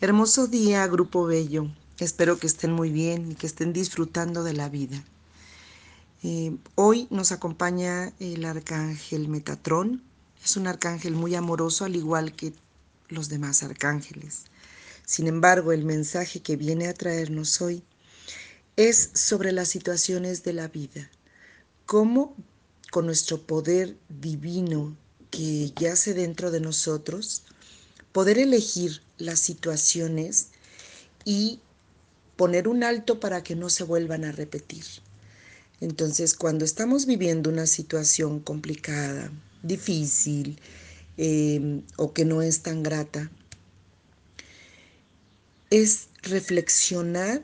Hermoso día, Grupo Bello. Espero que estén muy bien y que estén disfrutando de la vida. Eh, hoy nos acompaña el arcángel Metatrón. Es un arcángel muy amoroso, al igual que los demás arcángeles. Sin embargo, el mensaje que viene a traernos hoy es sobre las situaciones de la vida. Cómo con nuestro poder divino que yace dentro de nosotros, poder elegir las situaciones y poner un alto para que no se vuelvan a repetir. Entonces, cuando estamos viviendo una situación complicada, difícil eh, o que no es tan grata, es reflexionar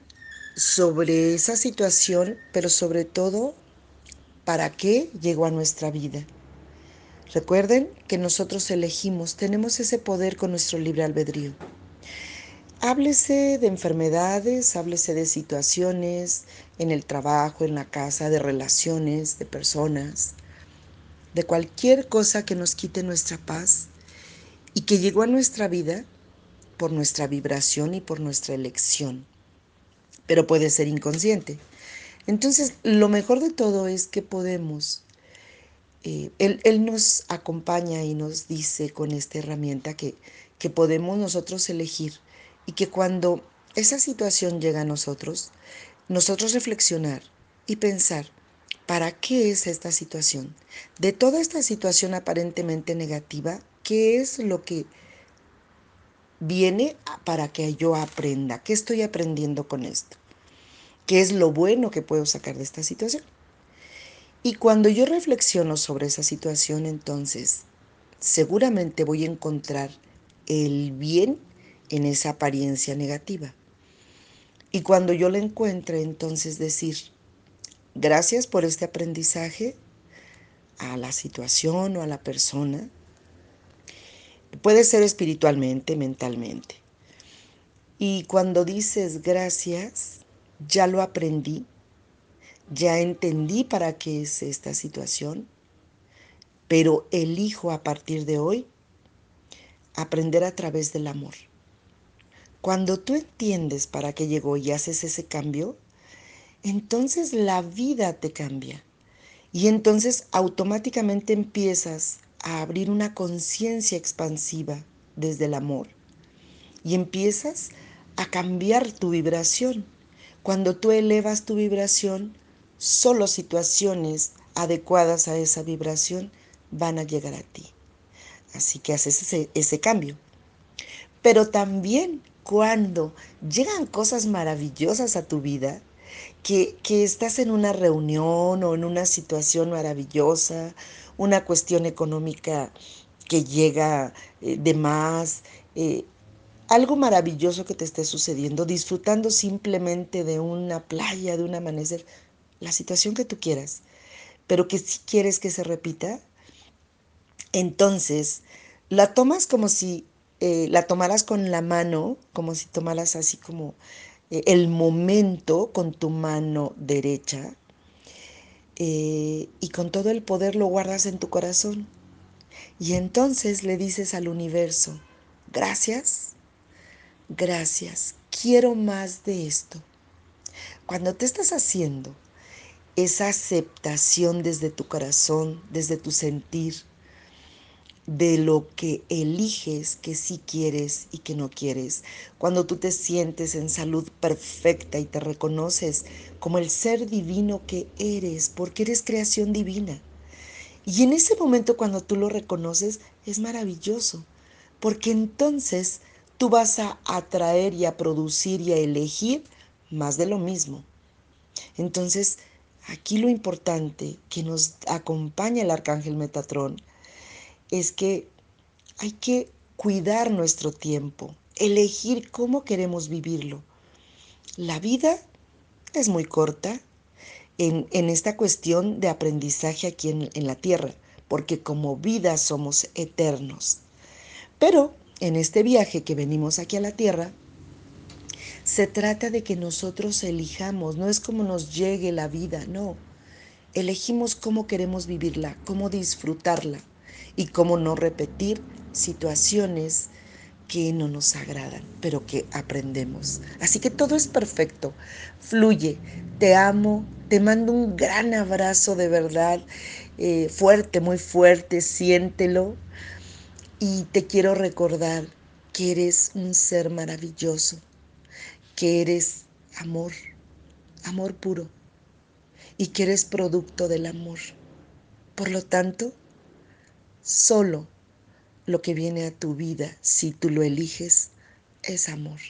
sobre esa situación, pero sobre todo, ¿para qué llegó a nuestra vida? Recuerden que nosotros elegimos, tenemos ese poder con nuestro libre albedrío. Háblese de enfermedades, háblese de situaciones en el trabajo, en la casa, de relaciones, de personas, de cualquier cosa que nos quite nuestra paz y que llegó a nuestra vida por nuestra vibración y por nuestra elección. Pero puede ser inconsciente. Entonces, lo mejor de todo es que podemos eh, él, nos acompaña y nos dice con esta herramienta que, que podemos nosotros elegir y que cuando esa situación llega a nosotros, nosotros reflexionar y pensar, ¿para qué es esta situación? De toda esta situación aparentemente negativa, ¿qué es lo que viene para que yo aprenda? ¿Qué estoy aprendiendo con esto? ¿Qué es lo bueno que puedo sacar de esta situación? Y cuando yo reflexiono sobre esa situación, entonces seguramente voy a encontrar el bien en esa apariencia negativa. Y cuando yo la encuentre, entonces decir, gracias por este aprendizaje a la situación o a la persona. Puede ser espiritualmente, mentalmente. Y cuando dices gracias, ya lo aprendí, ya entendí para qué es esta situación, pero elijo a partir de hoy aprender a través del amor. Cuando tú entiendes para qué llegó y haces ese cambio, entonces la vida te cambia. Y entonces automáticamente empiezas a abrir una conciencia expansiva desde el amor. Y empiezas a cambiar tu vibración. Cuando tú elevas tu vibración, solo situaciones adecuadas a esa vibración van a llegar a ti. Así que haces ese, cambio. Pero también cuando llegan cosas maravillosas a tu vida, que, estás en una reunión o en una situación maravillosa, una cuestión económica que llega eh, de más, eh, algo maravilloso que te esté sucediendo, disfrutando simplemente de una playa, de un amanecer, la situación que tú quieras, pero que si quieres que se repita, entonces la tomas como si eh, la tomaras con la mano, como si tomaras así como eh, el momento con tu mano derecha eh, y con todo el poder lo guardas en tu corazón. Y entonces le dices al universo, gracias, gracias, quiero más de esto. Cuando te estás haciendo esa aceptación desde tu corazón, desde tu sentir, de lo que eliges que sí quieres y que no quieres. Cuando tú te sientes en salud perfecta y te reconoces como el ser divino que eres, porque eres creación divina. Y en ese momento cuando tú lo reconoces es maravilloso, porque entonces tú vas a atraer y a producir y a elegir más de lo mismo. Entonces, Aquí lo importante que nos acompaña el arcángel Metatrón es que hay que cuidar nuestro tiempo, elegir cómo queremos vivirlo. La vida es muy corta en, esta cuestión de aprendizaje aquí en, en la tierra, porque como vida somos eternos. Pero en este viaje que venimos aquí a la tierra, se trata de que nosotros elijamos, no es como nos llegue la vida, no. Elegimos cómo queremos vivirla, cómo disfrutarla y cómo no repetir situaciones que no nos agradan, pero que aprendemos. Así que todo es perfecto, fluye. Te amo, te mando un gran abrazo de verdad, eh, fuerte, muy fuerte, siéntelo. Y te quiero recordar que eres un ser maravilloso, que eres amor, amor puro, y que eres producto del amor. Por lo tanto, solo lo que viene a tu vida, si tú lo eliges, es amor.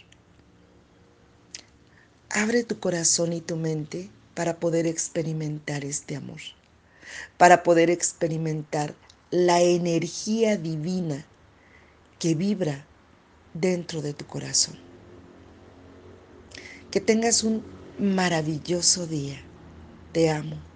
Abre tu corazón y tu mente para poder experimentar este amor, para poder experimentar la energía divina que vibra dentro de tu corazón. Que tengas un maravilloso día. Te amo.